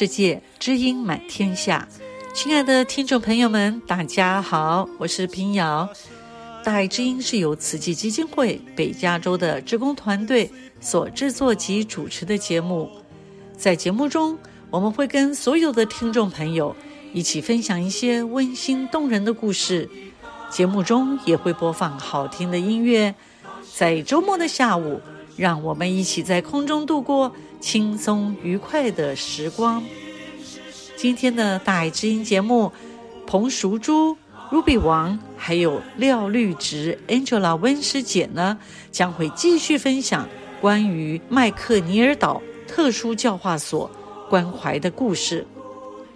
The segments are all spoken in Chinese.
世界，知音满天下。亲爱的听众朋友们，大家好，我是平遥。大爱知音是由慈济基金会北加州的职工团队所制作及主持的节目。在节目中，我们会跟所有的听众朋友一起分享一些温馨动人的故事。节目中也会播放好听的音乐。在周末的下午，让我们一起在空中度过轻松愉快的时光。今天的大爱之音节目，彭淑珠、Ruby 王，还有廖绿植、Angela 温师姐呢，将会继续分享关于麦克尼尔岛特殊教化所关怀的故事。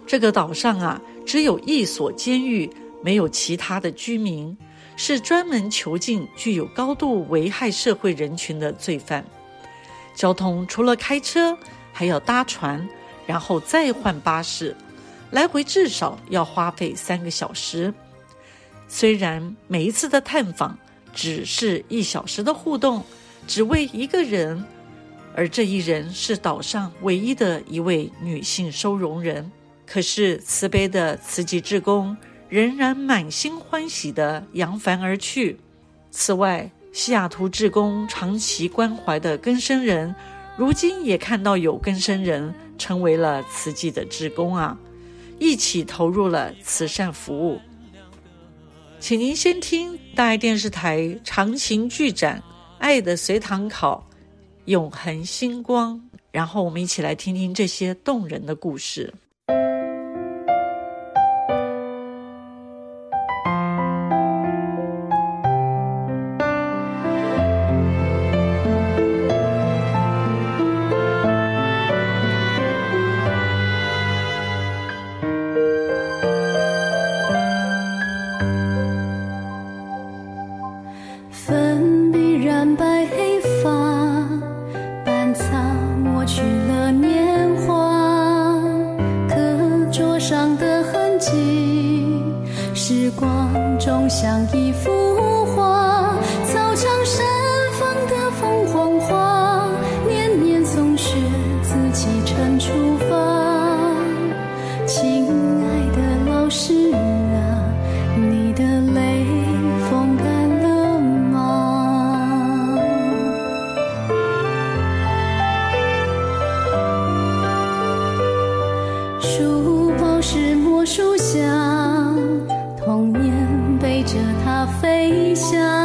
这个岛上啊，只有一所监狱，没有其他的居民，是专门囚禁具有高度危害社会人群的罪犯。交通除了开车，还要搭船，然后再换巴士，来回至少要花费三个小时。虽然每一次的探访只是一小时的互动，只为一个人，而这一人是岛上唯一的一位女性收容人，可是慈悲的慈济志工仍然满心欢喜地扬帆而去。此外，西雅图志工长期关怀的更生人，如今也看到有更生人成为了慈济的志工啊，一起投入了慈善服务。请您先听大爱电视台长情剧展《爱的随堂考》，永恒星光，然后我们一起来听听这些动人的故事。飞翔。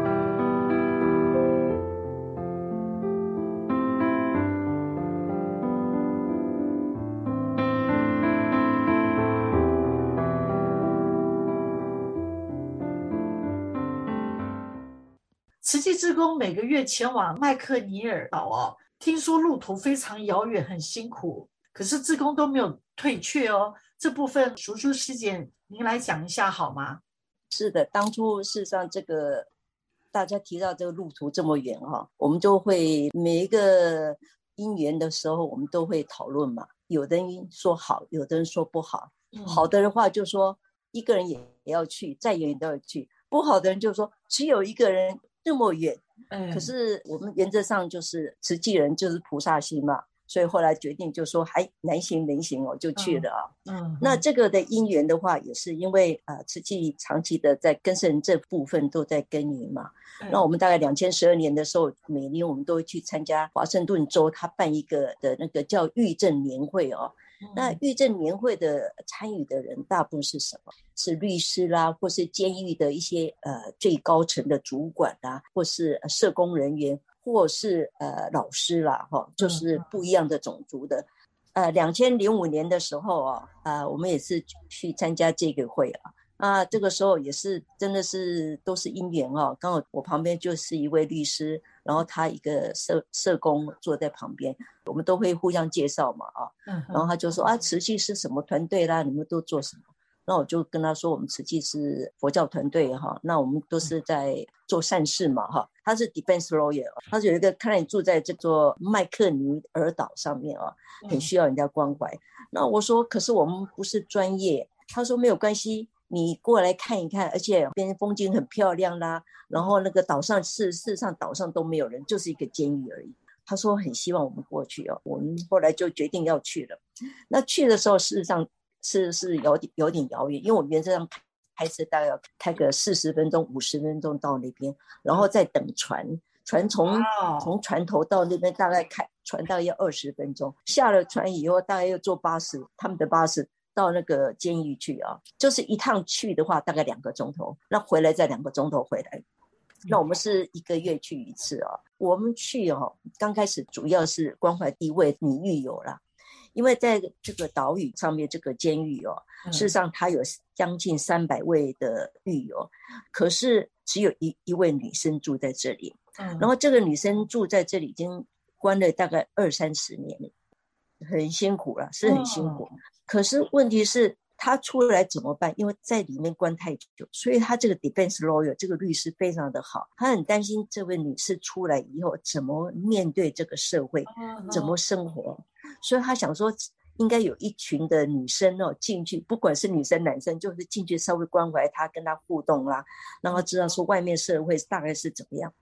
每个月前往麦克尼尔岛哦，听说路途非常遥远，很辛苦，可是志工都没有退却哦。这部分淑珠师姐，您来讲一下好吗？是的，当初事实上这个大家提到这个路途这么远哈，我们就会每一个因缘的时候，我们都会讨论嘛。有的人说好，有的人说不好。好的的话就说一个人也也要去，再远也都要去。不好的人就说只有一个人这么远，可是我们原则上就是慈济人就是菩萨心嘛。所以后来决定就说还能行能行我，就去了啊。嗯，那这个的因缘的话，也是因为啊，慈济长期的在根生这部分都在耕耘嘛。那我们大概两千十二年的时候，每年我们都会去参加华盛顿州他办一个的那个叫狱政年会哦。那狱政年会的参与的人大部分是什么？是律师啦，或是监狱的一些呃最高层的主管啦，或是社工人员。或是呃老师啦，哈，就是不一样的种族的。呃，两千零五年的时候啊，啊，我们也是去参加这个会啊，啊，这个时候也是真的是都是因缘哦。刚好我旁边就是一位律师，然后他一个社社工坐在旁边，我们都会互相介绍嘛，啊，然后他就说啊，慈济是什么团队啦？你们都做什么？那我就跟他说，我们慈济是佛教团队哈，那我们都是在做善事嘛哈。他是 defense lawyer，他是有一个看你住在这座麦克尼尔岛上面啊，很需要人家关怀。那我说，可是我们不是专业。他说没有关系，你过来看一看，而且边风景很漂亮啦。然后那个岛上事事实上岛上都没有人，就是一个监狱而已。他说很希望我们过去哦，我们后来就决定要去了。那去的时候，事实上。是是有点有点遥远，因为我们原则上开车大概要开个四十分钟、五十分钟到那边，然后再等船，船从从船头到那边大概开船大概要二十分钟，下了船以后大概要坐巴士，他们的巴士到那个监狱去啊，就是一趟去的话大概两个钟头，那回来再两个钟头回来，那我们是一个月去一次啊，我们去哦，刚开始主要是关怀一位女狱友啦。因为在这个岛屿上面，这个监狱哦，事实上它有将近三百位的狱友，可是只有一一位女生住在这里。然后这个女生住在这里已经关了大概二三十年，很辛苦了，是很辛苦。可是问题是他出来怎么办？因为在里面关太久，所以他这个 defense lawyer 这个律师非常的好，他很担心这位女士出来以后怎么面对这个社会，怎么生活。所以他想说，应该有一群的女生哦进去，不管是女生男生，就是进去稍微关怀他，跟他互动啦，让他知道说外面社会大概是怎么样。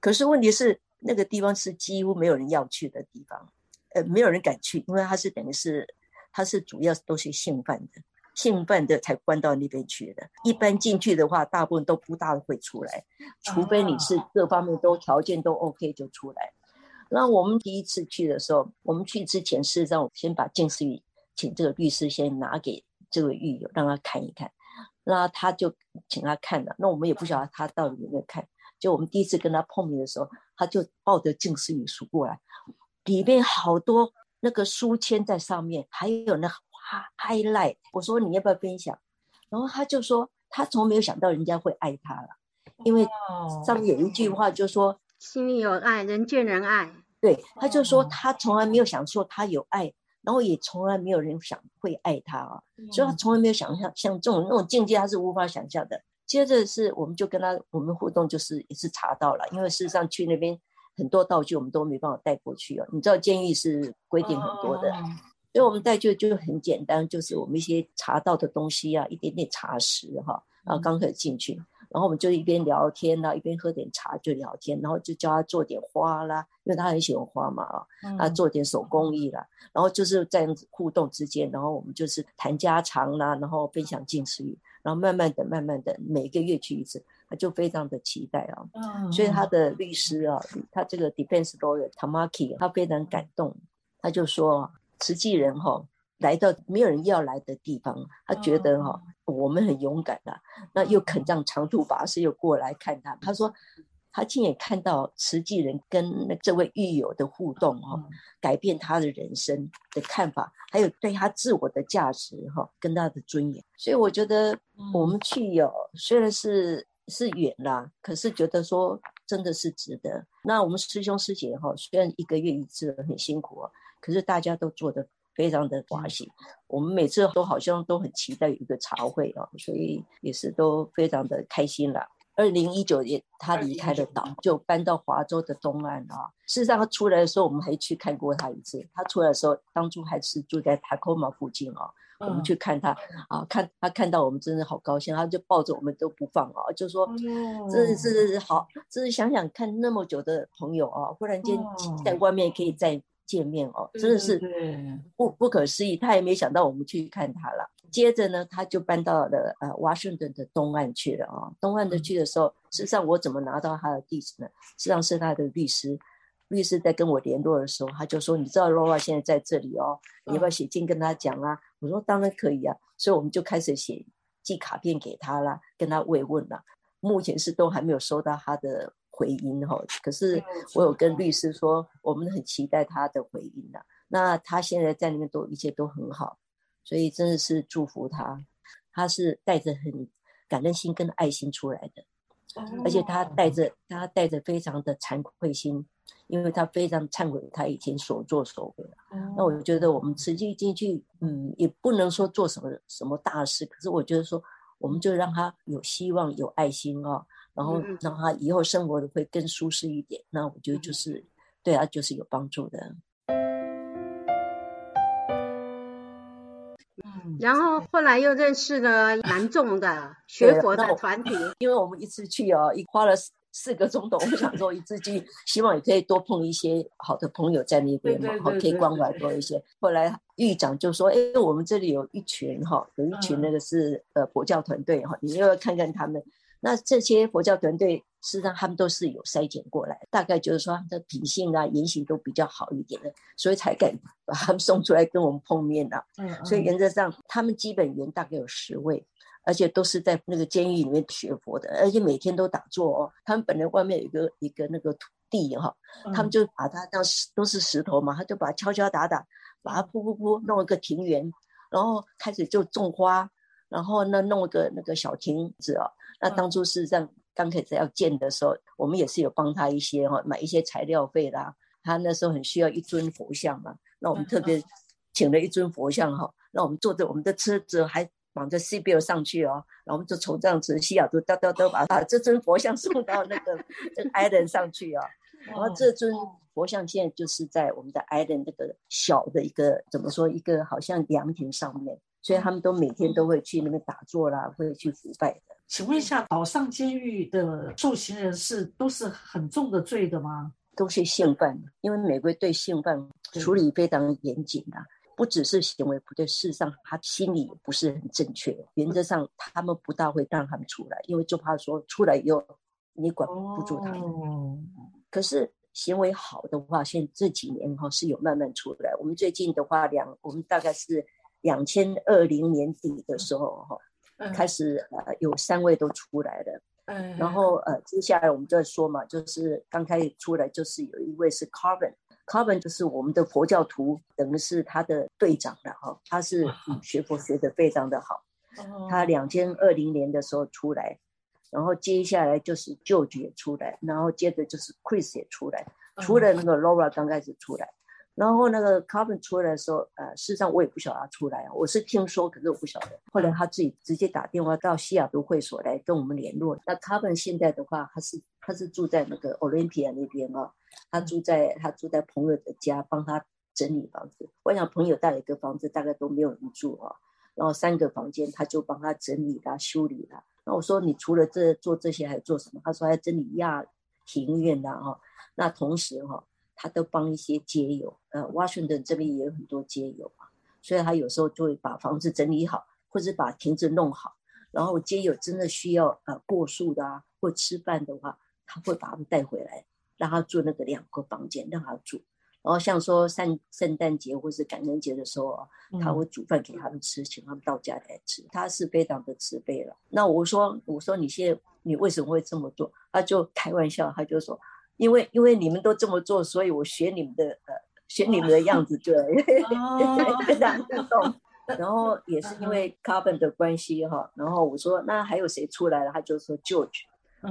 可是问题是，那个地方是几乎没有人要去的地方，呃，没有人敢去，因为他是等于是，他是主要都是性犯的，性犯的才关到那边去的。一般进去的话，大部分都不大会出来，除非你是各方面都条件都 OK 就出来。那我们第一次去的时候，我们去之前是让我先把净思语请这个律师先拿给这位狱友，让他看一看。那他就请他看了，那我们也不晓得他到底有没有看。就我们第一次跟他碰面的时候，他就抱着净思语书过来，里面好多那个书签在上面，还有那哈 highlight。我说你要不要分享？然后他就说他从没有想到人家会爱他了，因为上面有一句话就说。心里有爱，人见人爱。对，他就说他从来没有想说他有爱，然后也从来没有人想会爱他啊，嗯、所以他从来没有想象像这种那种境界，他是无法想象的。接着是我们就跟他我们互动，就是也是查到了，因为事实上去那边很多道具我们都没办法带过去哦。你知道监狱是规定很多的，哦、所以我们带就就很简单，就是我们一些查到的东西啊，一点点茶食哈，然后刚可以进去。然后我们就一边聊天啦，一边喝点茶就聊天，然后就教他做点花啦，因为他很喜欢花嘛啊，他做点手工艺啦，然后就是在互动之间，然后我们就是谈家常啦，然后分享近似语，然后慢慢的、慢慢的，每个月去一次，他就非常的期待啊，所以他的律师啊，他这个 defense lawyer Tamaki，他非常感动，他就说慈济人哈。来到没有人要来的地方，他觉得哈、哦，我们很勇敢的、啊，那又肯让长途跋涉又过来看他。他说，他亲眼看到慈济人跟那这位狱友的互动哈、哦，改变他的人生的看法，还有对他自我的价值哈、哦，跟他的尊严。所以我觉得我们去有、哦、虽然是是远啦，可是觉得说真的是值得。那我们师兄师姐哈、哦，虽然一个月一次很辛苦啊，可是大家都做的。非常的欢喜，我们每次都好像都很期待有一个茶会啊，所以也是都非常的开心啦。二零一九年他离开了岛，就搬到华州的东岸啊。事实上他出来的时候，我们还去看过他一次。他出来的时候，当初还是住在塔科马附近啊。我们去看他啊，看他看到我们真的好高兴，他就抱着我们都不放啊，就说这是好，这是想想看那么久的朋友啊，忽然间在外面可以再。见面哦，真的是不不可思议。他也没想到我们去看他了。接着呢，他就搬到了呃华盛顿的东岸去了啊。东岸的去的时候，事实上我怎么拿到他的地址呢？实际上是他的律师，律师在跟我联络的时候，他就说：“你知道 Laura 现在在这里哦，你要不要写信跟他讲啊？”我说：“当然可以啊。”所以我们就开始写寄卡片给他啦，跟他慰问啦。目前是都还没有收到他的。回音哈，可是我有跟律师说，我们很期待他的回音呐。那他现在在那边都一切都很好，所以真的是祝福他。他是带着很感恩心跟爱心出来的，而且他带着他带着非常的惭愧心，因为他非常忏悔他以前所作所为。那我觉得我们实际进去，嗯，也不能说做什么什么大事，可是我觉得说，我们就让他有希望、有爱心哦。然后让他以后生活的会更舒适一点，那我觉得就是对他就是有帮助的。嗯，然后后来又认识了南众的 学佛的团体，因为我们一次去哦，一花了四个钟头，我们想说一次去，希望也可以多碰一些好的朋友在那边嘛，好可以关怀多一些。后来狱长就说：“哎，我们这里有一群哈，有一群那个是呃佛教团队哈，你又要看看他们。”那这些佛教团队，事实上他们都是有筛检过来，大概就是说他们的品性啊、言行都比较好一点的，所以才敢 把他们送出来跟我们碰面的。嗯，所以原则上他们基本员大概有十位，而且都是在那个监狱里面学佛的，而且每天都打坐哦。他们本来外面有一个一个那个土地哈，他们就把它当石都是石头嘛，他就把它敲敲打打，把它铺铺铺弄一个庭园，然后开始就种花，然后呢弄一个那个小亭子哦。那当初是这样，刚开始要建的时候，我们也是有帮他一些哈，买一些材料费啦。他那时候很需要一尊佛像嘛，那我们特别请了一尊佛像哈，那我们坐着我们的车子还绑着 CBL 上去哦，然后我们就从这样子西雅图哒哒哒把把这尊佛像送到那个这个 Island 上去哦。然后这尊佛像现在就是在我们的 Island 那个小的一个怎么说一个好像凉亭上面，所以他们都每天都会去那边打坐啦，会去腐败的。请问一下，岛上监狱的受刑人是都是很重的罪的吗？都是性犯，因为美国对性犯处理非常严谨的，不只是行为不对，事实上他心理不是很正确。原则上，他们不大会让他们出来，因为就怕说出来以后你管不住他们。哦。可是行为好的话，现在这几年哈是有慢慢出来。我们最近的话，两我们大概是两千二零年底的时候哈。开始呃有三位都出来了，嗯，然后。呃接下来我们就说嘛，就是刚开始出来就是有一位是 Carbon，Carbon 就是我们的佛教徒，等于是他的队长了哈，他是学佛学得非常的好，他两千二零年的时候出来，然后接下来就是 George 也出来，然后接着就是 Chris 也出来，除了那个 Laura 刚开始出来。然后那个 Carbon 出来的时候，呃，事实上我也不晓得他出来啊，我是听说，可是我不晓得。后来他自己直接打电话到西雅图会所来跟我们联络。那 Carbon 现在的话，他是他是住在那个 Olympia 那边啊，他住在他住在朋友的家，帮他整理房子。我想朋友带了一个房子，大概都没有人住啊，然后三个房间他就帮他整理啦、修理啦。那我说你除了这做这些还做什么？他说还整理亚庭院呐哈。那同时哈，他都帮一些街友，呃，Washington 这边也有很多街友啊，所以他有时候就会把房子整理好，或者把亭子弄好。然后街友真的需要呃过宿的啊，或吃饭的话，他会把他们带回来，让他住那个两个房间让他住。然后像说圣圣诞节或是感恩节的时候啊，他会煮饭给他们吃，请他们到家来吃。他是非常的慈悲了。那我说我说你现在你为什么会这么做？他就开玩笑，他就说，因为因为你们都这么做，所以我学你们的呃学你们的样子对，非常感动。然后也是因为 Carbon 的关系哈，然后我说那还有谁出来了？他就说 George，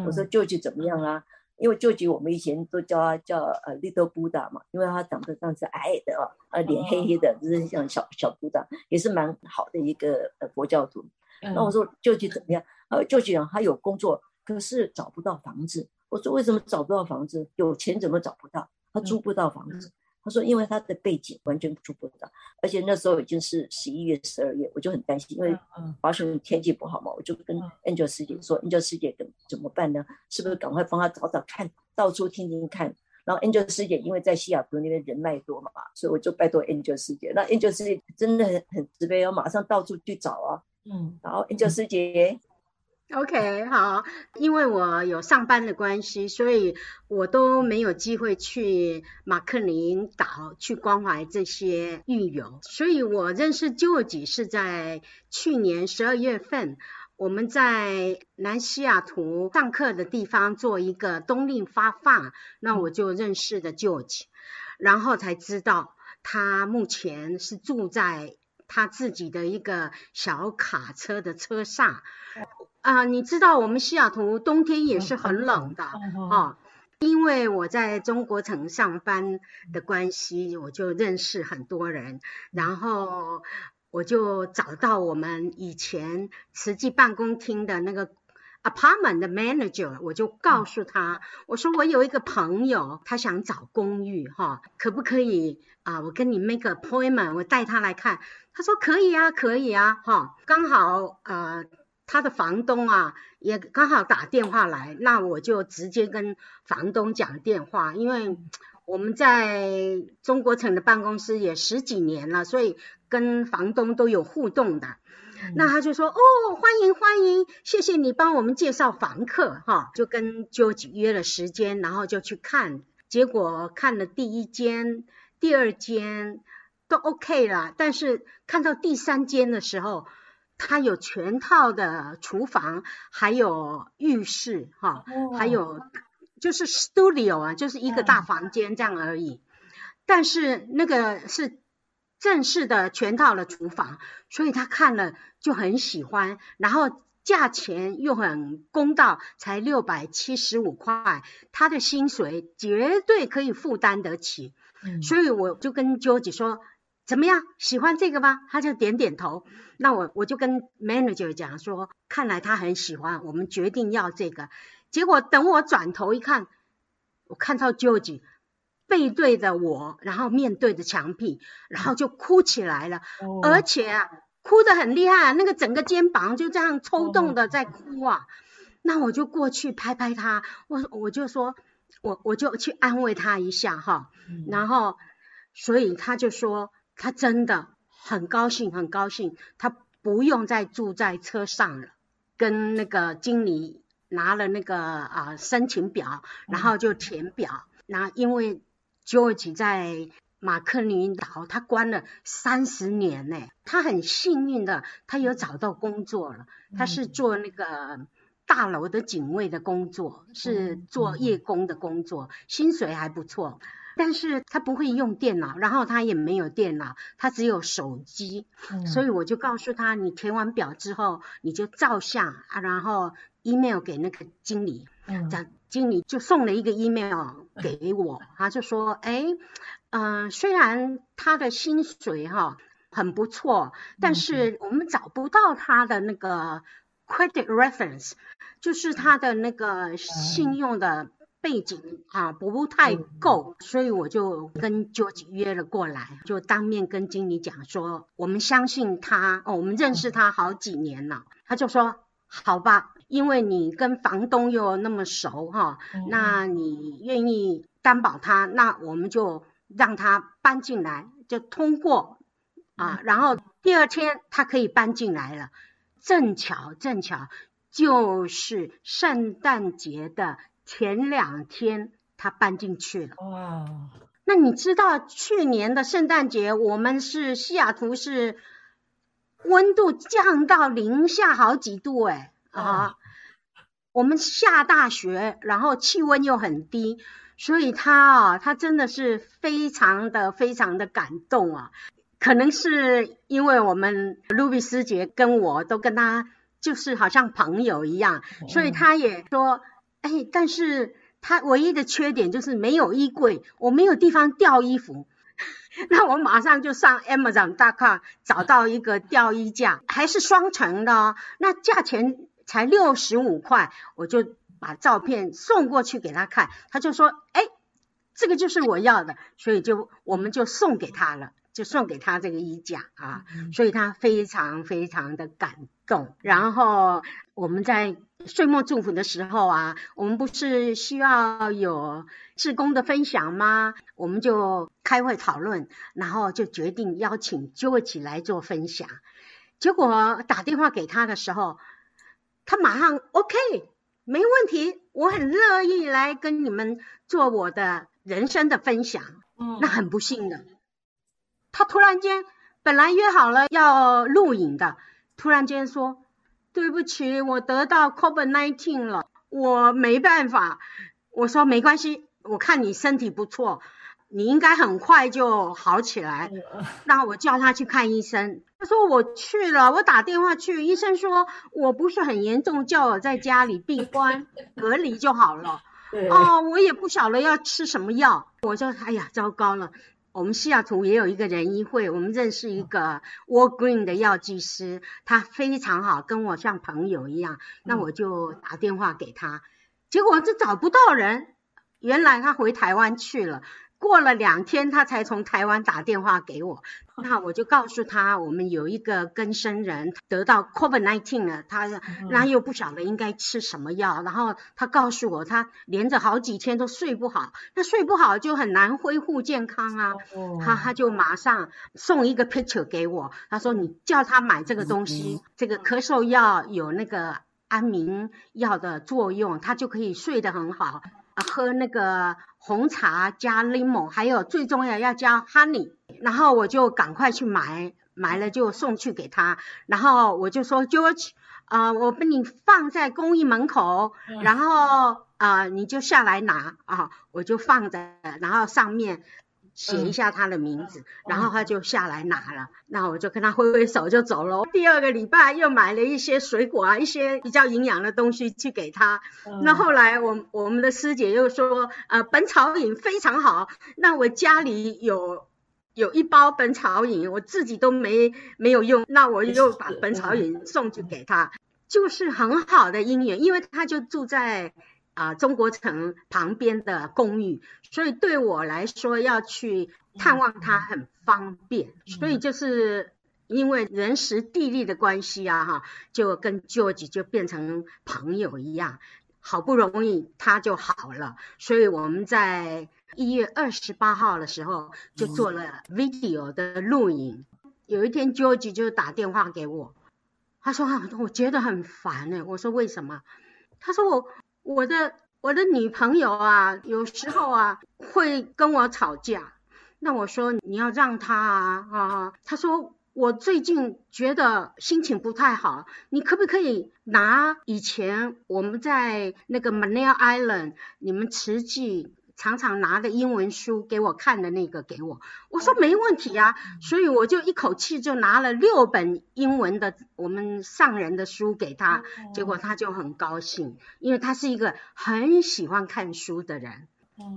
我说 George 怎么样啊？因为 George 我们以前都叫他叫呃 Little Buddha 嘛，因为他长得像是矮矮的啊，呃脸黑黑的，就是像小小 Buddha，也是蛮好的一个呃佛教徒。那我说 George 怎么样？呃 George 讲他有工作，可是找不到房子。我说为什么找不到房子？有钱怎么找不到？他租不到房子。他说：“因为他的背景完全租不到，而且那时候已经是十一月、十二月，我就很担心，因为华盛顿天气不好嘛，我就跟 Angel 师姐说：‘Angel 师姐怎怎么办呢？是不是赶快帮他找找看，到处听听看？’然后 Angel 师姐因为在西雅图那边人脉多嘛，所以我就拜托 Angel 师姐。那 Angel 师姐真的很很慈悲，我马上到处去找啊。嗯，然后 Angel 师姐。” OK，好，因为我有上班的关系，所以我都没有机会去马克林岛去关怀这些狱友，所以我认识 George 是在去年十二月份，我们在南西雅图上课的地方做一个冬令发放，那我就认识的 George，然后才知道他目前是住在他自己的一个小卡车的车上。啊、呃，你知道我们西雅图冬天也是很冷的啊、哦，因为我在中国城上班的关系，我就认识很多人，然后我就找到我们以前慈济办公厅的那个 apartment 的 manager，我就告诉他，我说我有一个朋友，他想找公寓哈、哦，可不可以啊？我跟你 make appointment，我带他来看。他说可以啊，可以啊，哈、哦，刚好呃。他的房东啊，也刚好打电话来，那我就直接跟房东讲电话，因为我们在中国城的办公室也十几年了，所以跟房东都有互动的。嗯、那他就说：“哦，欢迎欢迎，谢谢你帮我们介绍房客哈。”就跟 George 约了时间，然后就去看，结果看了第一间、第二间都 OK 了，但是看到第三间的时候。它有全套的厨房，还有浴室，哈、哦，还有就是 studio 啊，就是一个大房间这样而已。但是那个是正式的全套的厨房，所以他看了就很喜欢，然后价钱又很公道，才六百七十五块，他的薪水绝对可以负担得起。嗯、所以我就跟 George 说。怎么样？喜欢这个吗？他就点点头。那我我就跟 manager 讲说，看来他很喜欢，我们决定要这个。结果等我转头一看，我看到 George 背对着我，然后面对着墙壁，然后就哭起来了，哦、而且啊，哭得很厉害，那个整个肩膀就这样抽动的在哭啊。哦、那我就过去拍拍他，我我就说，我我就去安慰他一下哈，嗯、然后所以他就说。他真的很高兴，很高兴，他不用再住在车上了。跟那个经理拿了那个啊、申请表，然后就填表。那、嗯、因为 George 在马克林岛，他关了三十年呢，他很幸运的，他有找到工作了。他是做那个大楼的警卫的工作，是做夜工的工作，薪水还不错。但是他不会用电脑，然后他也没有电脑，他只有手机，嗯、所以我就告诉他，你填完表之后，你就照相啊，然后 email 给那个经理，嗯，这样经理就送了一个 email 给我，他就说，哎，嗯、呃，虽然他的薪水哈很不错，但是我们找不到他的那个 credit reference，就是他的那个信用的。背景啊不太够，所以我就跟 George 约了过来，就当面跟经理讲说，我们相信他，哦，我们认识他好几年了。他就说好吧，因为你跟房东又那么熟哈，嗯、那你愿意担保他，那我们就让他搬进来，就通过啊。然后第二天他可以搬进来了，正巧正巧就是圣诞节的前两天他搬进去了。哇！那你知道去年的圣诞节我们是西雅图是温度降到零下好几度哎啊！我们下大雪，然后气温又很低，所以他啊，他真的是非常的非常的感动啊。可能是因为我们卢比师姐跟我都跟他就是好像朋友一样，所以他也说，哎，但是他唯一的缺点就是没有衣柜，我没有地方吊衣服。那我马上就上 Amazon.com 找到一个吊衣架，还是双层的哦，那价钱。才六十五块，我就把照片送过去给他看，他就说：“哎，这个就是我要的。”所以就我们就送给他了，就送给他这个衣架啊，所以他非常非常的感动。然后我们在岁末祝福的时候啊，我们不是需要有志工的分享吗？我们就开会讨论，然后就决定邀请 George 来做分享。结果打电话给他的时候，他马上 OK，没问题，我很乐意来跟你们做我的人生的分享。嗯，那很不幸的，他突然间本来约好了要录影的，突然间说对不起，我得到 COVID-19 了，我没办法。我说没关系，我看你身体不错。你应该很快就好起来，那我叫他去看医生。他说我去了，我打电话去，医生说我不是很严重，叫我在家里闭关隔离就好了。哦，我也不晓得要吃什么药。我就哎呀，糟糕了，我们西雅图也有一个人医会，我们认识一个 Walgreen 的药剂师，他非常好，跟我像朋友一样。那我就打电话给他，结果就找不到人，原来他回台湾去了。过了两天，他才从台湾打电话给我，那我就告诉他，我们有一个更生人得到 COVID-19 了，他那又不晓得应该吃什么药，然后他告诉我，他连着好几天都睡不好，那睡不好就很难恢复健康啊，他他就马上送一个 picture 给我，他说你叫他买这个东西，这个咳嗽药有那个安眠药的作用，他就可以睡得很好。喝那个红茶加柠檬，还有最重要要加 honey，然后我就赶快去买，买了就送去给他，然后我就说 George，啊、呃，我把你放在公寓门口，然后啊、呃、你就下来拿啊，我就放在，然后上面。写一下他的名字，嗯、然后他就下来拿了，那、嗯、我就跟他挥挥手就走了。第二个礼拜又买了一些水果啊，一些比较营养的东西去给他。嗯、那后来我我们的师姐又说，呃，本草饮非常好。那我家里有有一包本草饮，我自己都没没有用，那我又把本草饮送去给他，嗯、就是很好的姻缘，因为他就住在。啊，中国城旁边的公寓，所以对我来说要去探望他很方便，所以就是因为人时地利的关系啊，哈，就跟 George 就变成朋友一样，好不容易他就好了，所以我们在一月二十八号的时候就做了 video 的录影。有一天 George 就打电话给我，他说啊，我觉得很烦哎，我说为什么？他说我。我的我的女朋友啊，有时候啊会跟我吵架。那我说你要让她啊啊，她说我最近觉得心情不太好，你可不可以拿以前我们在那个 m a n i l Island 你们慈济。常常拿的英文书给我看的那个给我，我说没问题啊，所以我就一口气就拿了六本英文的我们上人的书给他，结果他就很高兴，因为他是一个很喜欢看书的人。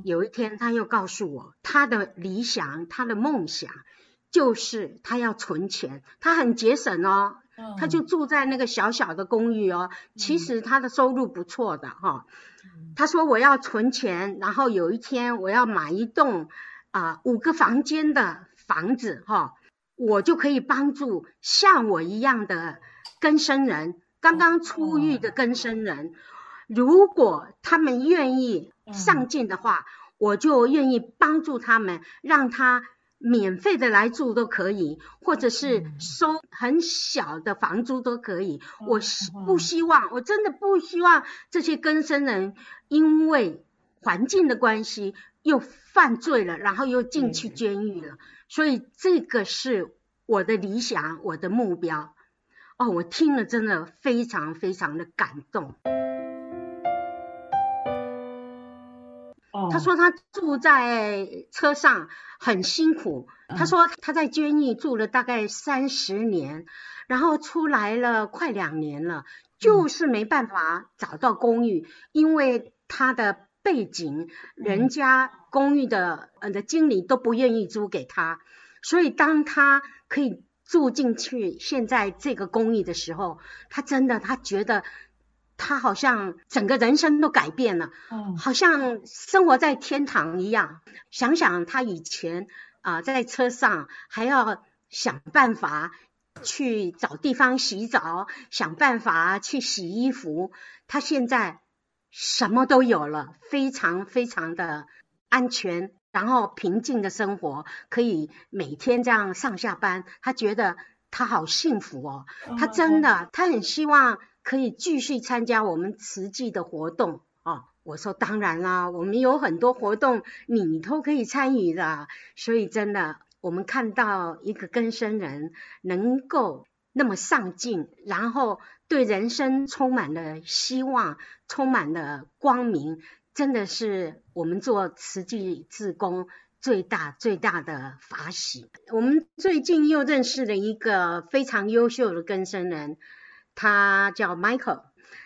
有一天他又告诉我，他的理想，他的梦想就是他要存钱，他很节省哦，他就住在那个小小的公寓哦，其实他的收入不错的哈。他说：“我要存钱，然后有一天我要买一栋啊、呃、五个房间的房子哈，我就可以帮助像我一样的更生人刚刚出狱的更生人，如果他们愿意上进的话，我就愿意帮助他们，让他。免费的来住都可以，或者是收很小的房租都可以。嗯、我不希望，我真的不希望这些更生人因为环境的关系又犯罪了，然后又进去监狱了。嗯、所以这个是我的理想，我的目标。哦，我听了真的非常非常的感动。他说他住在车上很辛苦。他说他在监狱住了大概三十年，然后出来了快两年了，就是没办法找到公寓，因为他的背景，人家公寓的呃的经理都不愿意租给他，所以当他可以住进去现在这个公寓的时候，他真的他觉得。他好像整个人生都改变了，嗯，好像生活在天堂一样。想想他以前啊，呃，在车上还要想办法去找地方洗澡，想办法去洗衣服。他现在什么都有了，非常非常的安全，然后平静的生活，可以每天这样上下班。他觉得他好幸福哦，他真的，他很希望。可以继续参加我们慈济的活动哦，我说当然啦，我们有很多活动你都可以参与的。所以真的，我们看到一个更生人能够那么上进，然后对人生充满了希望，充满了光明，真的是我们做慈济志工最大最大的法喜。我们最近又认识了一个非常优秀的更生人。他叫 Michael，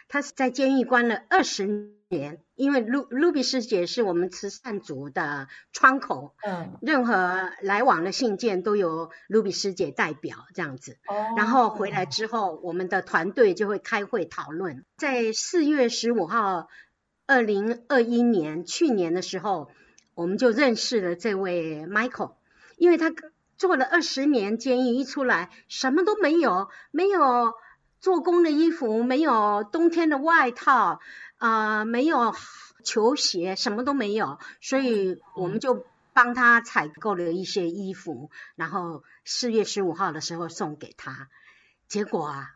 他是在监狱关了二十年，因为卢卢比师姐是我们慈善组的窗口，嗯，任何来往的信件都由卢比师姐代表这样子，哦，然后回来之后，我们的团队就会开会讨论。在四月十五号，二零二一年去年的时候，我们就认识了这位 Michael，因为他做了二十年监狱，一出来什么都没有，没有。做工的衣服没有，冬天的外套，啊、呃，没有球鞋，什么都没有，所以我们就帮他采购了一些衣服，然后四月十五号的时候送给他。结果啊，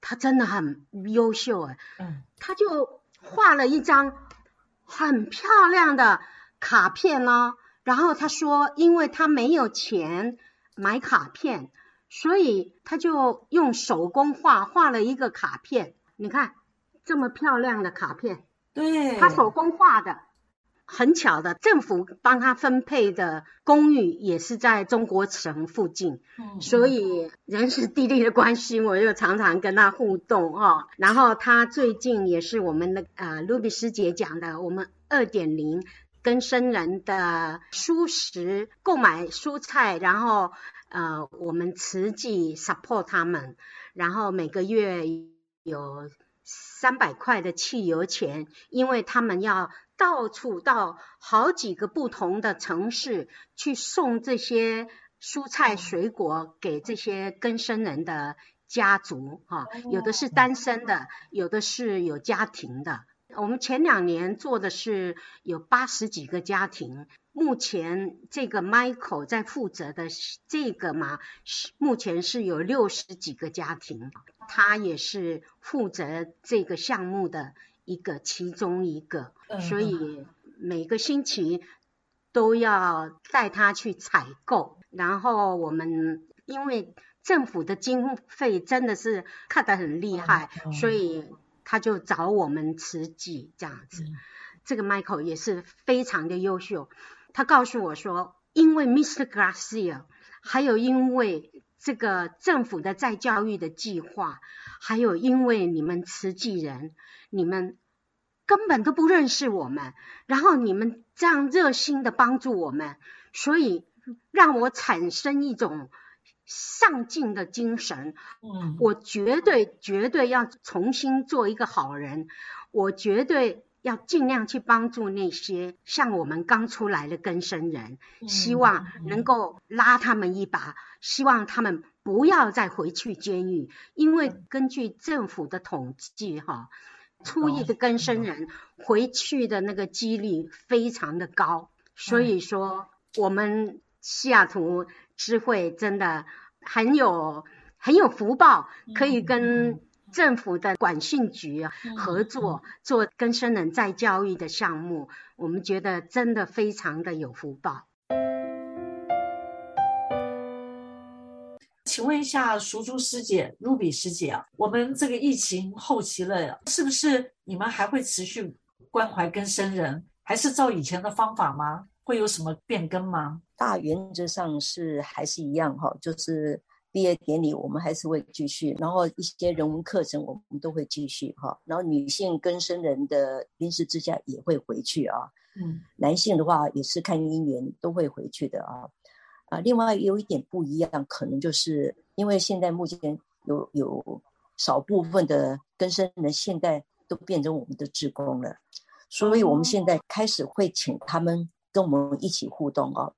他真的很优秀哎，嗯，他就画了一张很漂亮的卡片呢，然后他说，因为他没有钱买卡片。所以他就用手工画画了一个卡片，你看这么漂亮的卡片，对，他手工画的，很巧的，政府帮他分配的公寓也是在中国城附近，嗯，所以人是地利的关系，我又常常跟他互动哦。然后他最近也是我们的呃卢比师姐讲的，我们二点零跟生人的蔬食购买蔬菜，然后。呃，我们慈济 support 他们，然后每个月有三百块的汽油钱，因为他们要到处到好几个不同的城市去送这些蔬菜水果给这些更生人的家族，哈，有的是单身的，有的是有家庭的。我们前两年做的是有八十几个家庭。目前这个 Michael 在负责的这个嘛，目前是有六十几个家庭，他也是负责这个项目的一个其中一个，所以每个星期都要带他去采购，然后我们因为政府的经费真的是看得很厉害，所以他就找我们慈济这样子，这个 Michael 也是非常的优秀。他告诉我说，因为 Mr. Garcia，还有因为这个政府的再教育的计划，还有因为你们慈济人，你们根本都不认识我们，然后你们这样热心的帮助我们，所以让我产生一种上进的精神。嗯，我绝对绝对要重新做一个好人，我绝对。要尽量去帮助那些像我们刚出来的更生人，希望能够拉他们一把，希望他们不要再回去监狱，因为根据政府的统计，哈，初一的更生人回去的那个几率非常的高，所以说我们西雅图知会真的很有很有福报，可以跟。政府的管训局合作做跟生人再教育的项目，我们觉得真的非常的有福报。请问一下，熟珠师姐、Ruby 师姐啊，我们这个疫情后期了，是不是你们还会持续关怀跟生人，还是照以前的方法吗？会有什么变更吗？大原则上是还是一样哈，就是。毕业典礼我们还是会继续，然后一些人文课程我们都会继续哈，然后女性更生人的临时支架也会回去啊，嗯，男性的话也是看姻缘都会回去的啊，啊，另外有一点不一样，可能就是因为现在目前有有少部分的更生人现在都变成我们的职工了，所以我们现在开始会请他们跟我们一起互动哦。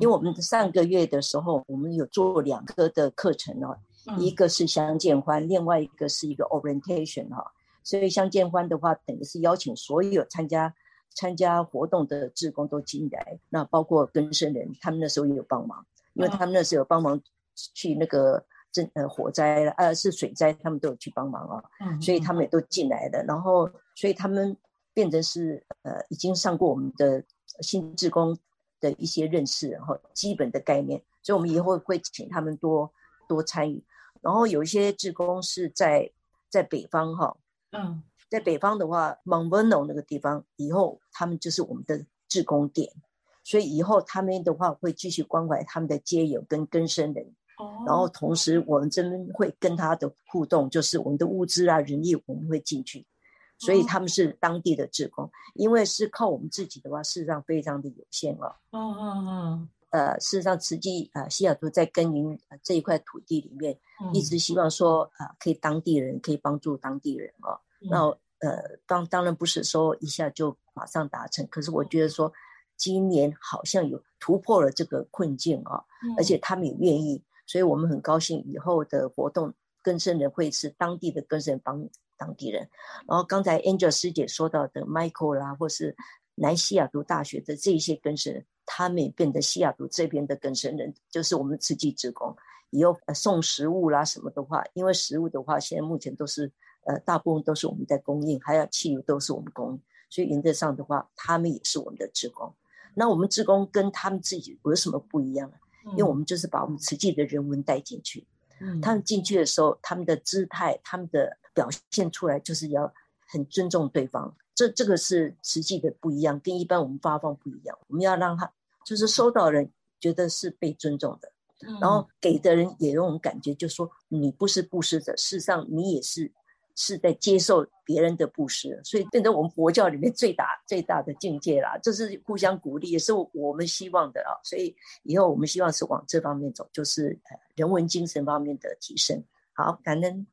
因为我们上个月的时候，我们有做两个的课程哦，一个是相见欢，另外一个是一个 orientation 哈。所以相见欢的话，等于是邀请所有参加参加活动的志工都进来，那包括跟生人，他们那时候也有帮忙，因为他们那时候有帮忙去那个震呃火灾呃是水灾，他们都有去帮忙啊，所以他们也都进来了，然后所以他们变成是呃已经上过我们的新志工。的一些认识，然后基本的概念，所以我们以后会请他们多多参与。然后有一些志工是在在北方哈，嗯，在北方的话，Mount Vernon 那个地方，以后他们就是我们的志工点，所以以后他们的话会继续关怀他们的街友跟更生人。哦，然后同时我们这边会跟他的互动，就是我们的物资啊、人力，我们会进去。所以他们是当地的志工，哦、因为是靠我们自己的话，事实上非常的有限哦。嗯嗯嗯。呃，事实上，实际呃，西雅图在耕耘这一块土地里面，嗯、一直希望说啊、呃，可以当地人可以帮助当地人哦。嗯、那呃，当当然不是说一下就马上达成，可是我觉得说今年好像有突破了这个困境啊、哦，嗯、而且他们也愿意，所以我们很高兴以后的活动更生人会是当地的更生人帮。当地人，然后刚才 Angel 师姐说到的 Michael 啦，或是南西雅图大学的这些根生人，他们也变得西雅图这边的根生人，就是我们慈济职工，以后送食物啦什么的话，因为食物的话，现在目前都是呃大部分都是我们在供应，还有汽油都是我们供应，所以原则上的话，他们也是我们的职工。那我们职工跟他们自己有什么不一样呢？因为我们就是把我们慈济的人文带进去，嗯，他们进去的时候，他们的姿态，他们的。表现出来就是要很尊重对方，这这个是实际的不一样，跟一般我们发放不一样。我们要让他就是收到人觉得是被尊重的，嗯、然后给的人也有种感觉，就是说你不是布施者，事实上你也是是在接受别人的布施，所以变成我们佛教里面最大最大的境界啦。这是互相鼓励，也是我们希望的啊。所以以后我们希望是往这方面走，就是呃人文精神方面的提升。好，感恩。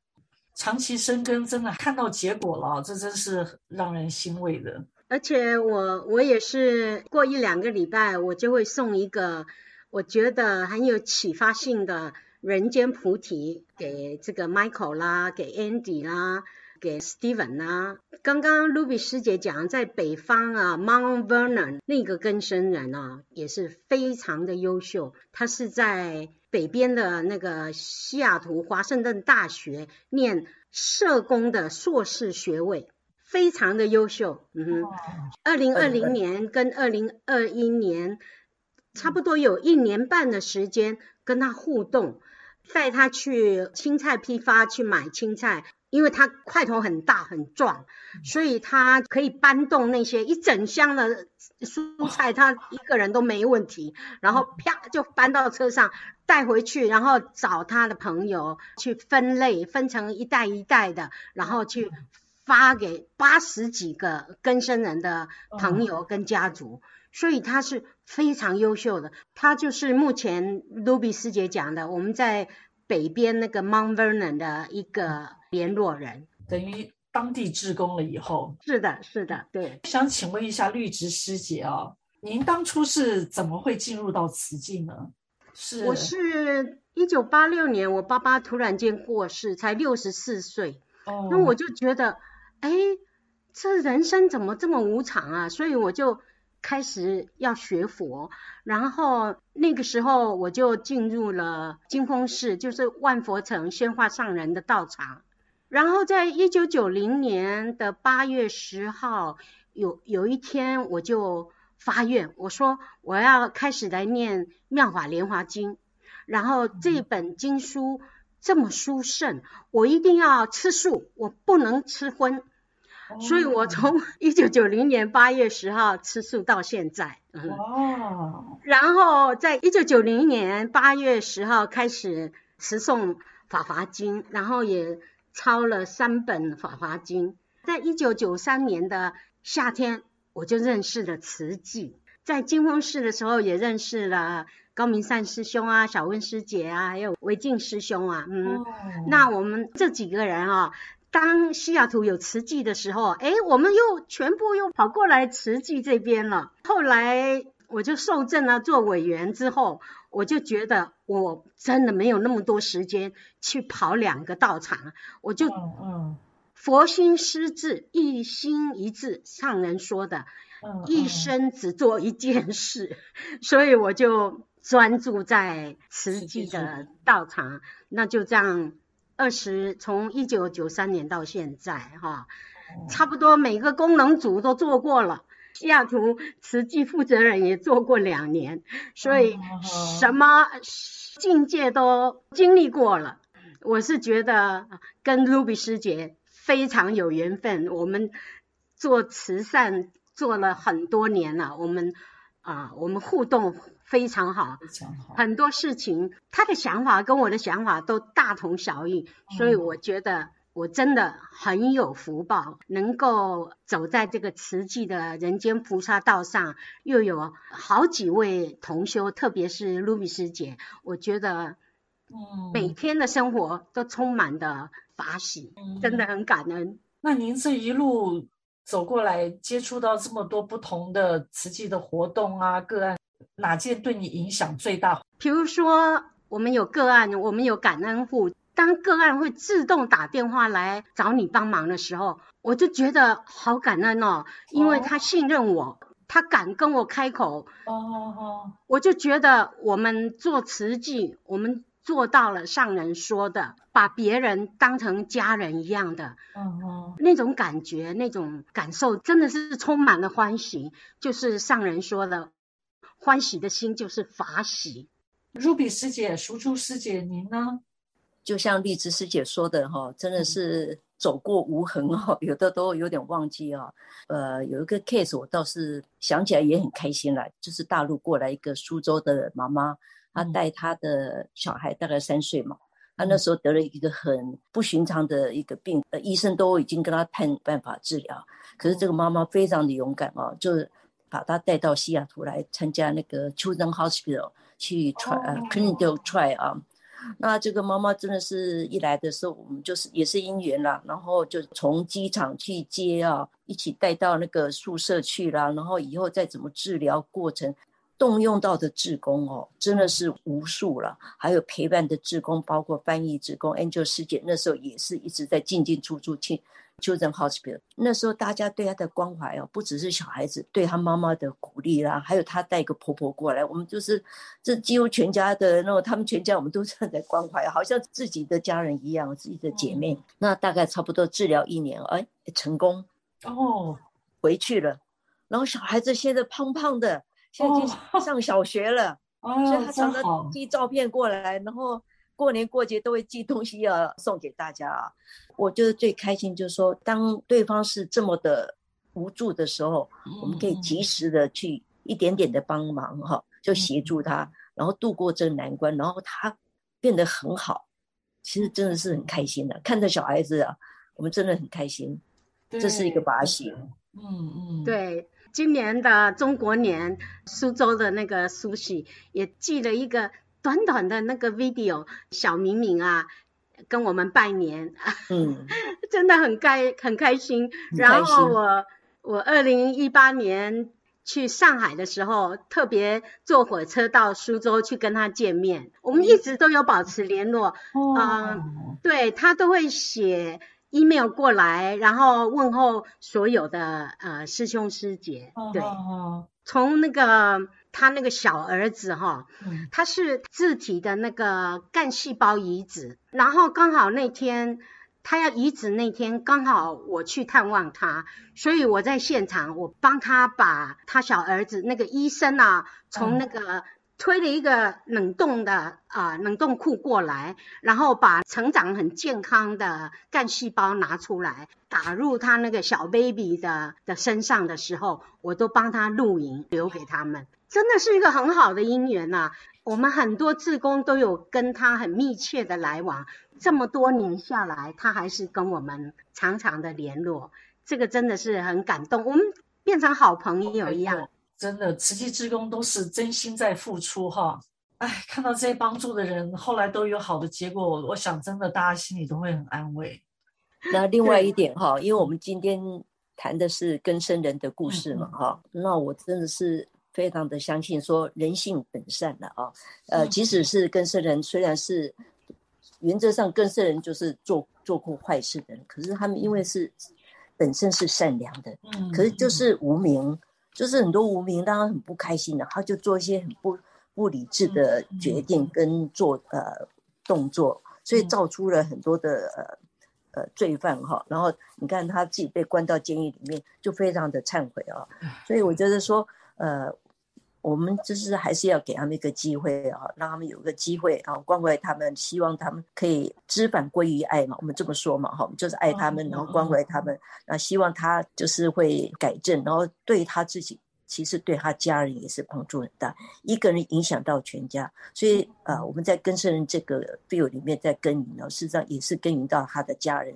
长期生根，真的看到结果了，这真是让人欣慰的。而且我我也是过一两个礼拜，我就会送一个我觉得很有启发性的人间菩提给这个 Michael 啦，给 Andy 啦，给 Steven 啦。刚刚 Ruby 师姐讲，在北方啊，Mount Vernon 那个根生人啊，也是非常的优秀，他是在。北边的那个西雅图华盛顿大学念社工的硕士学位，非常的优秀。嗯哼，二零二零年跟二零二一年差不多有一年半的时间跟他互动，带他去青菜批发去买青菜。因为他块头很大很壮，所以他可以搬动那些一整箱的蔬菜，他一个人都没问题。然后啪就搬到车上带回去，然后找他的朋友去分类，分成一袋一袋的，然后去发给八十几个更生人的朋友跟家族。所以他是非常优秀的，他就是目前 Ruby 师姐讲的，我们在北边那个 Mount Vernon 的一个。联络人等于当地志工了以后。是的，是的，对。想请问一下绿植师姐啊，您当初是怎么会进入到慈济呢？是，我是一九八六年，我爸爸突然间过世，才六十四岁。哦，那我就觉得，哎，这人生怎么这么无常啊？所以我就开始要学佛，然后那个时候我就进入了金峰寺，就是万佛城宣化上人的道场。然后在一九九零年的八月十号，有有一天我就发愿，我说我要开始来念《妙法莲华经》，然后这本经书这么殊胜，我一定要吃素，我不能吃荤。所以我从 一九九零年八月十号吃素到现在。哦。然后在一九九零年八月十号开始持诵《法华经》，然后也抄了三本《法华经》。在一九九三年的夏天，我就认识了慈济。在金峰寺的时候，也认识了高明善师兄啊、小温师姐啊，还有维静师兄啊。嗯。哦。那我们这几个人啊。当西雅图有慈济的时候，哎，我们又全部又跑过来慈济这边了。后来我就受证了做委员之后，我就觉得我真的没有那么多时间去跑两个道场，我就嗯嗯，佛心施志，一心一志，上人说的，一生只做一件事，所以我就专注在慈济的道场，那就这样。二十从一九九三年到现在，哈，差不多每个功能组都做过了，西雅图慈济负责人也做过两年，所以什么境界都经历过了。我是觉得跟 Ruby 师姐非常有缘分，我们做慈善做了很多年了，我们啊，我们互动。非常好，非常好，很多事情他的想法跟我的想法都大同小异，嗯，所以我觉得我真的很有福报，能够走在这个慈济的人间菩萨道上，又有好几位同修，特别是露米师姐，我觉得，嗯，每天的生活都充满的法喜，嗯，真的很感恩。那您这一路走过来，接触到这么多不同的慈济的活动啊，个案。哪件对你影响最大？比如说，我们有个案，我们有感恩户。当个案会自动打电话来找你帮忙的时候，我就觉得好感恩哦，因为他信任我，他敢跟我开口。哦哦哦，我就觉得我们做慈济，我们做到了上人说的，把别人当成家人一样的。嗯嗯，那种感觉，那种感受，真的是充满了欢喜。就是上人说的。欢喜的心就是法喜。Ruby 师姐、淑珠师姐，您呢？就像荔枝师姐说的哈，真的是走过无痕哈，有的都有点忘记啊。呃，有一个 case 我倒是想起来也很开心了，就是大陆过来一个苏州的妈妈，她带他的小孩大概三岁嘛，他那时候得了一个很不寻常的一个病，呃，医生都已经跟他判办法治疗，可是这个妈妈非常的勇敢哦，就是。把他带到西雅图来参加那个 Children Hospital 去 try 呃 clinical try 啊，那这个妈妈真的是一来的时候，我们就是也是因缘啦，然后就从机场去接啊，一起带到那个宿舍去啦，然后以后再怎么治疗过程，动用到的志工哦，真的是无数了，还有陪伴的志工，包括翻译志工，Angel 师姐那时候也是一直在进进出出去。Children Hospital 那时候，大家对他的关怀哦，不只是小孩子，对他妈妈的鼓励啦，还有他带个婆婆过来，我们就是这几乎全家的那种，他们全家我们都站在关怀，好像自己的家人一样，自己的姐妹。嗯、那大概差不多治疗一年，哎，成功哦，回去了。然后小孩子现在胖胖的，现在已经上小学了，哦、所以他常常寄照片过来，然后。过年过节都会寄东西要送给大家啊！我觉得最开心就是说，当对方是这么的无助的时候，我们可以及时的去一点点的帮忙哈，就协助他，然后度过这个难关，然后他变得很好。其实真的是很开心的，看着小孩子啊，我们真的很开心。这是一个把戏。嗯嗯，对，今年的中国年，苏州的那个苏喜也寄了一个。短短的那个 video，小明明啊，跟我们拜年，嗯，真的很开很开心。然后我我二零一八年去上海的时候，特别坐火车到苏州去跟他见面，我们一直都有保持联络。嗯、哦呃，对，他都会写 email 过来，然后问候所有的呃师兄师姐。对，哦、从那个。他那个小儿子哈，嗯，他是自体的那个干细胞移植，然后刚好那天他要移植那天刚好我去探望他，所以我在现场，我帮他把他小儿子那个医生啊，从那个推了一个冷冻的啊、冷冻库过来，然后把成长很健康的干细胞拿出来，打入他那个小 baby 的的身上的时候，我都帮他录影留给他们。真的是一个很好的姻缘呐！我们很多志工都有跟他很密切的来往，这么多年下来，他还是跟我们常常的联络，这个真的是很感动。我们变成好朋友一样，真的，慈济志工都是真心在付出哈！哎，看到这些帮助的人，后来都有好的结果，我想真的大家心里都会很安慰。那另外一点哈，因为我们今天谈的是更生人的故事嘛哈，嗯嗯，那我真的是。非常的相信说人性本善的啊，呃，即使是更生人，虽然是原则上更生人就是做做过坏事的人，可是他们因为是本身是善良的，可是就是无明，就是很多无名当然很不开心的，他就做一些很不不理智的决定跟做呃动作，所以造出了很多的呃呃罪犯哈。然后你看他自己被关到监狱里面，就非常的忏悔啊。所以我觉得说呃。我们就是还是要给他们一个机会啊，让他们有个机会啊，关怀他们，希望他们可以知返归于爱嘛。我们这么说嘛，哈，我们就是爱他们，然后关怀他们，那希望他就是会改正，然后对他自己，其实对他家人也是帮助很大。一个人影响到全家，所以呃，我们在跟生人这个 field 里面在耕耘呢，事实上也是耕耘到他的家人，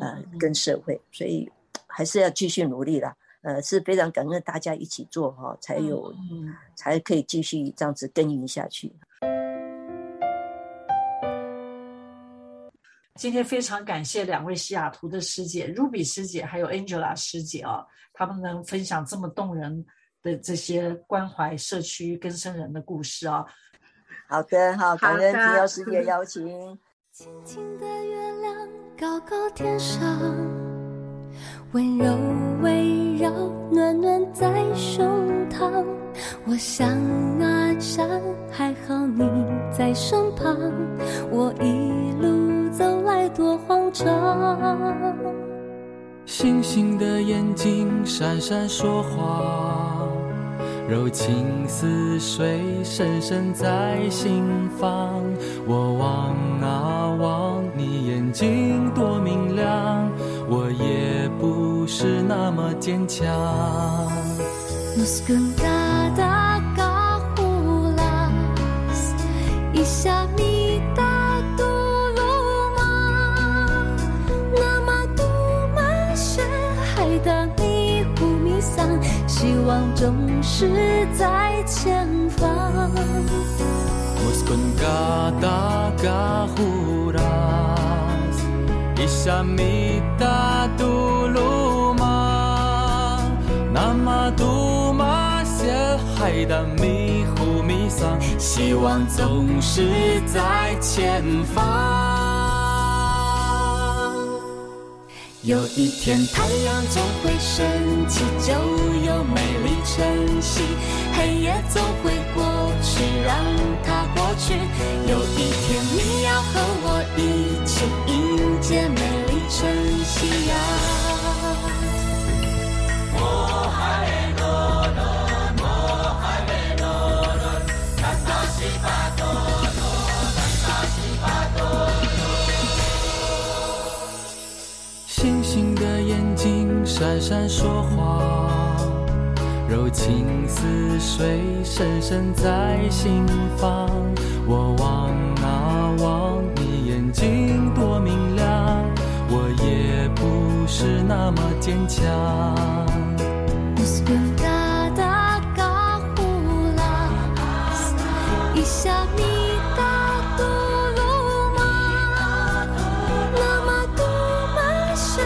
呃，跟社会，所以还是要继续努力啦。呃，是非常感恩大家一起做哈，才有，嗯、才可以继续这样子耕耘下去。今天非常感谢两位西雅图的师姐，Ruby 师姐还有 Angela 师姐啊，他们能分享这么动人的这些关怀社区更生人的故事啊。好的，好，感恩平遥师姐 邀请。轻轻的月亮高高天上。温柔围绕，暖暖在胸膛。我想啊想，还好你在身旁。我一路走来多慌张。星星的眼睛闪闪说话，柔情似水深深在心房。我望啊望，你眼睛多明亮。我也是那么坚强。希望总是在前方。一下米达杜玛些海的迷糊迷桑，希望总是在前方。有一天太阳总会升起，就有美丽晨曦。黑夜总会过去，让它过去。有一天你要和我一起迎接美丽晨曦呀。星星的眼睛闪闪说话。柔情似水，深深在心房。我望啊望，你眼睛多明亮。我也不是那么坚强。索贡嘎达嘎呼拉，一山一塔独独马，那么多马雪山，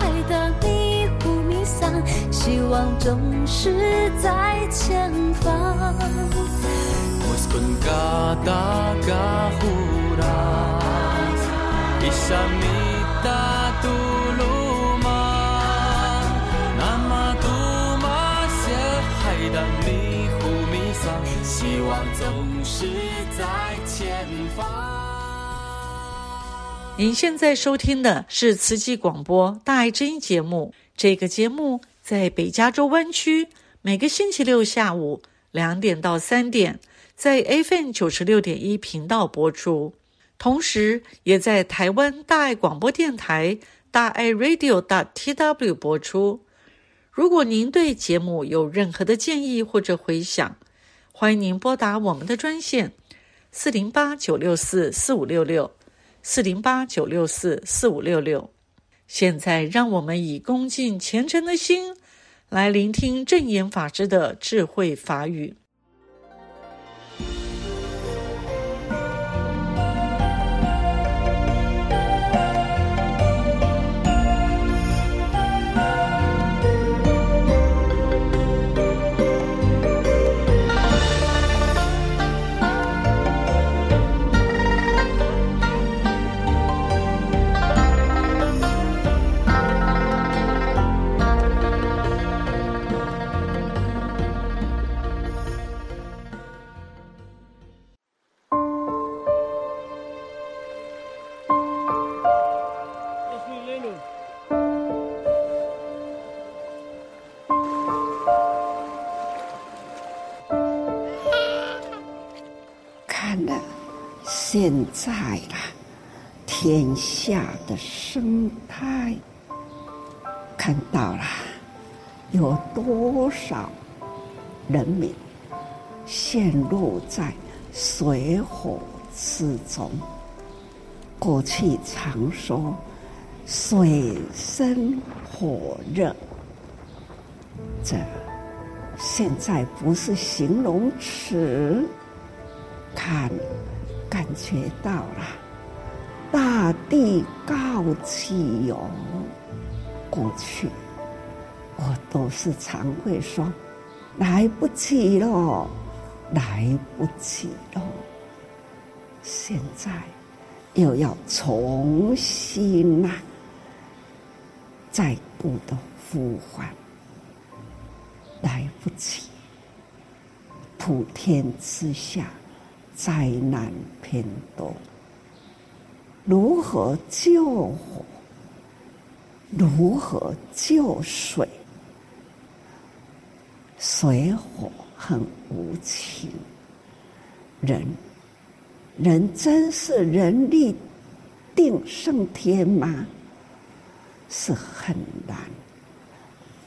海的迷雾迷散，希望总是在前方。索贡嘎达嘎呼拉，一山一。希望总是在前方。您现在收听的是慈济广播《大爱之音》节目。这个节目在北加州湾区每个星期六下午两点到三点，在 FM 九十六点一频道播出，同时也在台湾大爱广播电台大爱 Radio TW 播出。如果您对节目有任何的建议或者回响，欢迎您拨打我们的专线四零八九六四四五六六四零八九六四四五六六。现在，让我们以恭敬虔诚的心来聆听正言法师的智慧法语。在了，天下的生态看到了，有多少人民陷入在水火之中？过去常说水深火热，这现在不是形容词，看。感觉到了，大地告急哟！过去我都是常会说，来不及了，来不及了。现在又要重新呐、再度的呼唤，来不及，普天之下。灾难偏多，如何救火？如何救水？水火很无情，人，人真是人力定胜天吗？是很难，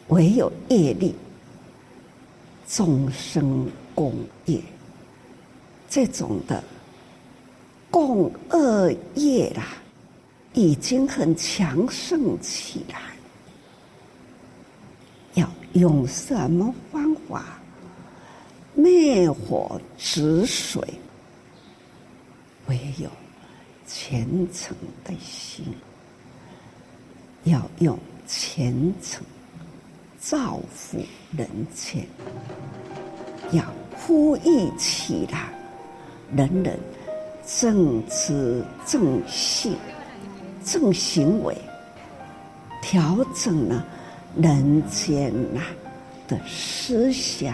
唯有业力，众生共业。这种的共恶业啦，已经很强盛起来。要用什么方法灭火止水？唯有虔诚的心，要用虔诚造福人间，要呼吁起来。人人正知正信正行为，调整了人间呐的思想。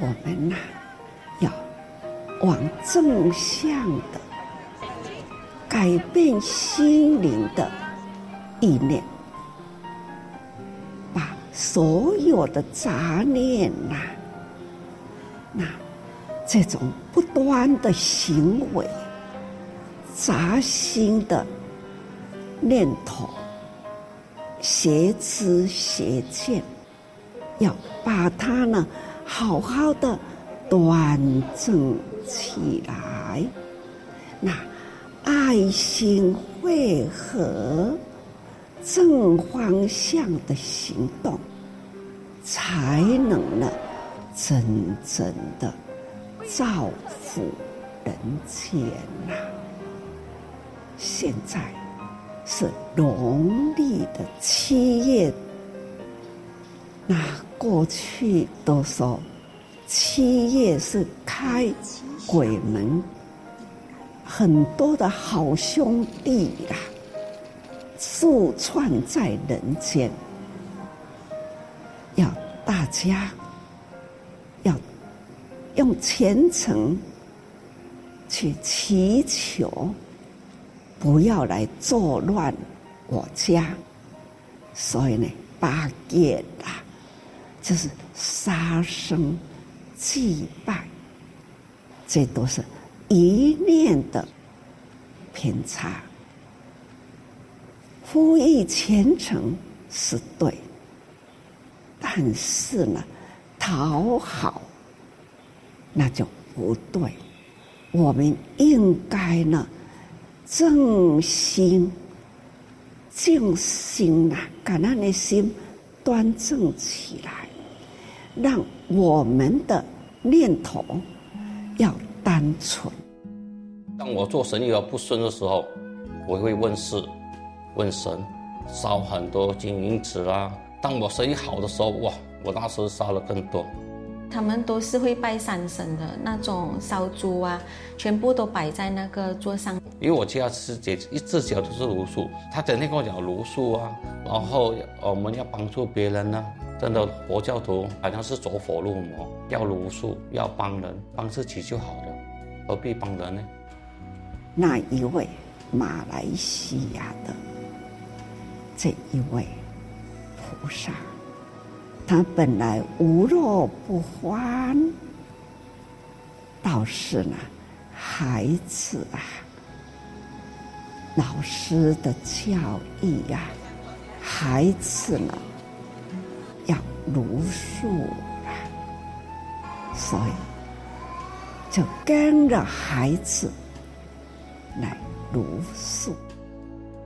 我们呐要往正向的改变心灵的意念，把所有的杂念呐那。这种不端的行为、杂心的念头、邪知邪见，要把它呢好好的端正起来。那爱心汇合，正方向的行动，才能呢真正的。造福人间呐！现在是农历的七月那过去都说七月是开鬼门，很多的好兄弟呀、啊，驻串在人间，要大家用虔诚去祈求，不要来作乱我家。所以呢，八戒啊，就是杀生、祭拜，这都是一念的偏差。呼吁虔诚是对，但是呢，讨好那就不对。我们应该呢，正心。静心呐，把那的心端正起来，让我们的念头要单纯。当我做生意要不顺的时候，我会问事、问神，烧很多金银纸啦。当我生意好的时候，哇，我那时烧了更多。他们都是会拜山神的那种烧猪啊，全部都摆在那个桌上。因为我家师姐一只脚都是茹素，她整天跟我讲茹素啊，然后我们要帮助别人呢、啊。真的佛教徒好像是走火入魔，要茹素，要帮人，帮自己就好了，何必帮人呢？那一位马来西亚的这一位菩萨。他本来无肉不欢，倒是呢，孩子啊，老师的教育呀、啊，孩子呢要如数啊，所以就跟着孩子来茹素。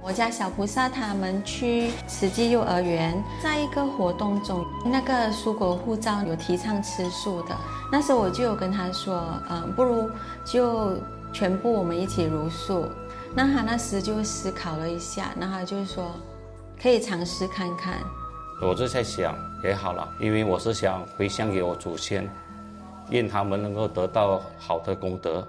我家小菩萨他们去慈济幼儿园，在一个活动中，那个蔬果护照有提倡吃素的。那时候我就有跟他说，嗯，不如就全部我们一起茹素。那他那时就思考了一下，然后就是说可以尝试看看。我就在想，也好了，因为我是想回向给我祖先，愿他们能够得到好的功德。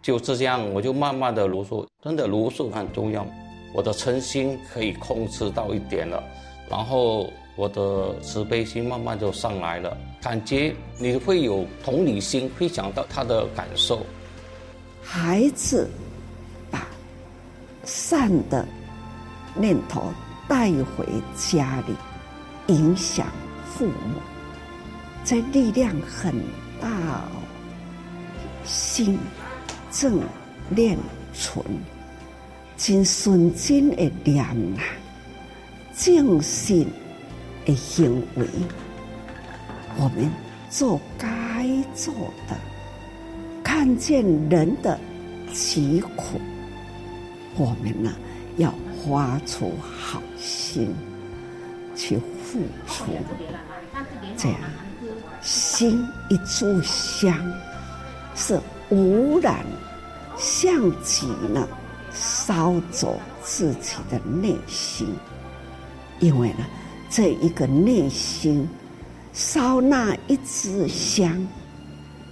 就这样，我就慢慢的茹素，真的茹素很重要。我的诚心可以控制到一点了，然后我的慈悲心慢慢就上来了，感觉你会有同理心，会想到他的感受。孩子把善的念头带回家里，影响父母，这力量很大哦。心正念纯。真纯真的念啊，正信的行为，我们做该做的，看见人的疾苦，我们呢要发出好心去付出，这样心一炷香是无染相极了。烧走自己的内心，因为呢，这一个内心烧那一支香，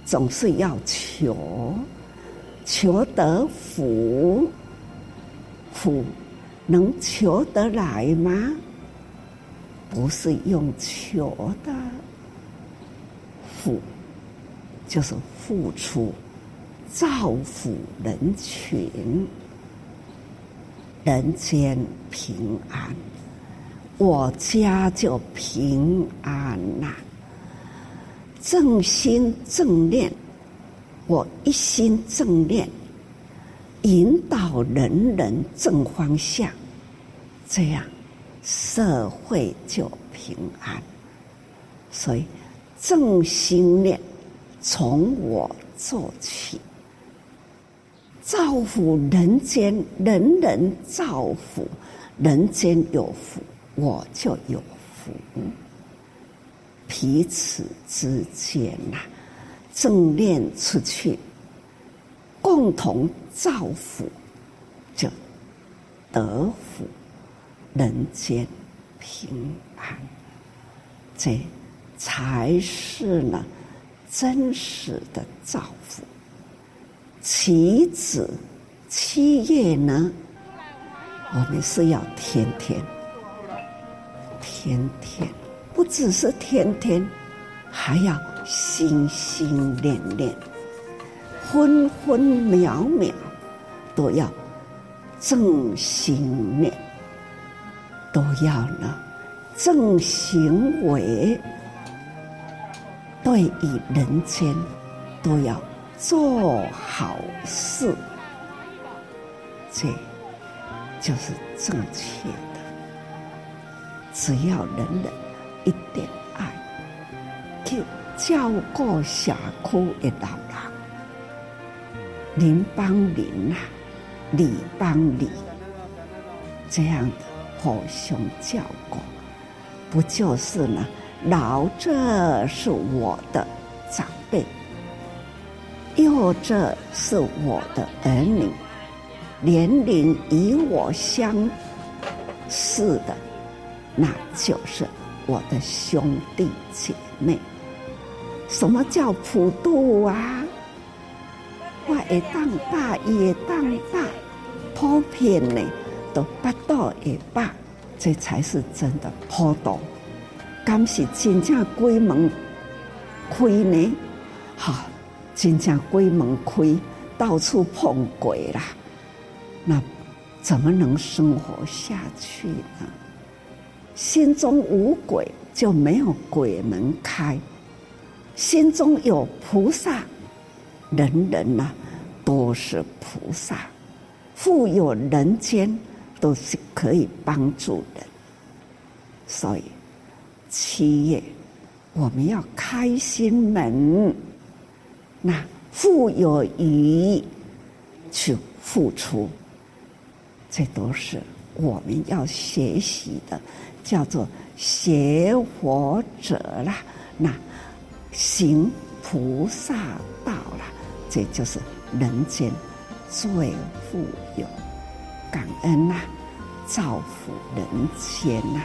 总是要求求得福，福能求得来吗？不是用求的，福就是付出，造福人群。人间平安，我家就平安呐、正心正念，我一心正念，引导人人正方向，这样社会就平安。所以正心念从我做起。造福人间，人人造福，人间有福，我就有福。彼此之间呐，正念出去，共同造福，就得福，人间平安。这才是呢真实的造福。祈子七叶呢，我们是要天天、天天，不只是天天，还要心心念念、分分秒秒都要正心念，都要呢正行为，对于人间都要。做好事，这就是正确的。只要人人一点爱，去照顾社区的老人，邻帮邻啊，里帮里，这样的互相照顾，不就是呢？老者是我的长辈。幼者是我的儿女，年龄与我相似的，那就是我的兄弟姐妹。什么叫普渡啊？我会当大，也当大，普遍呢都不到一半，这才是真的普渡。敢是真正鬼门开呢？好。真正鬼门开，到处碰鬼啦，那怎么能生活下去呢？心中无鬼，就没有鬼门开；心中有菩萨，人人呐、都是菩萨，富有人间都是可以帮助人。所以七月我们要开心门。那富有余去付出，这都是我们要学习的，叫做学佛者啦。那行菩萨道啦，这就是人间最富有感恩呐、造福人间呐、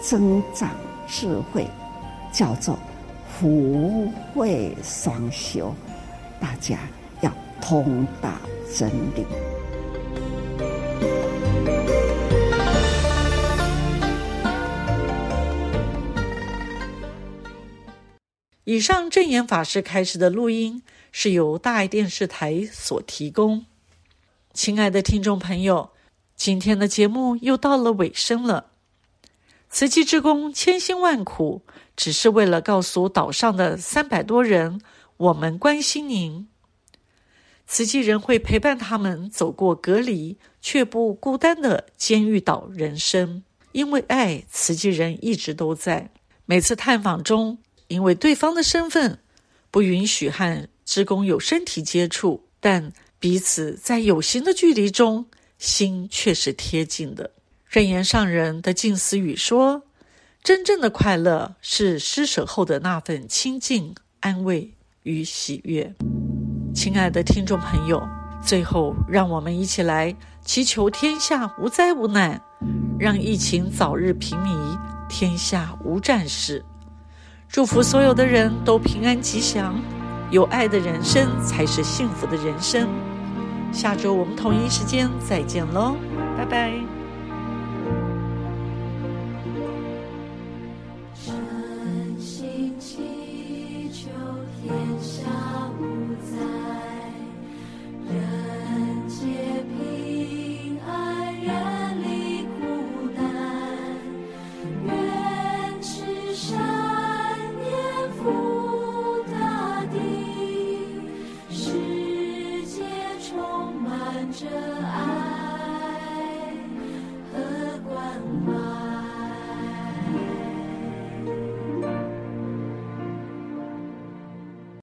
增长智慧，叫做福慧双修。大家要通达真理。以上证言法师开始的录音是由大爱电视台所提供。亲爱的听众朋友，今天的节目又到了尾声了。慈济之功千辛万苦，只是为了告诉岛上的三百多人。我们关心您，慈济人会陪伴他们走过隔离却不孤单的监狱岛人生。因为爱，慈济人一直都在。每次探访中，因为对方的身份不允许和职工有身体接触，但彼此在有形的距离中，心却是贴近的。任言上人的静思语说：“真正的快乐是施舍后的那份清净安慰。”与喜悦，亲爱的听众朋友，最后让我们一起来祈求天下无灾无难，让疫情早日平弭，天下无战事。祝福所有的人都平安吉祥，有爱的人生才是幸福的人生。下周我们同一时间再见喽，拜拜。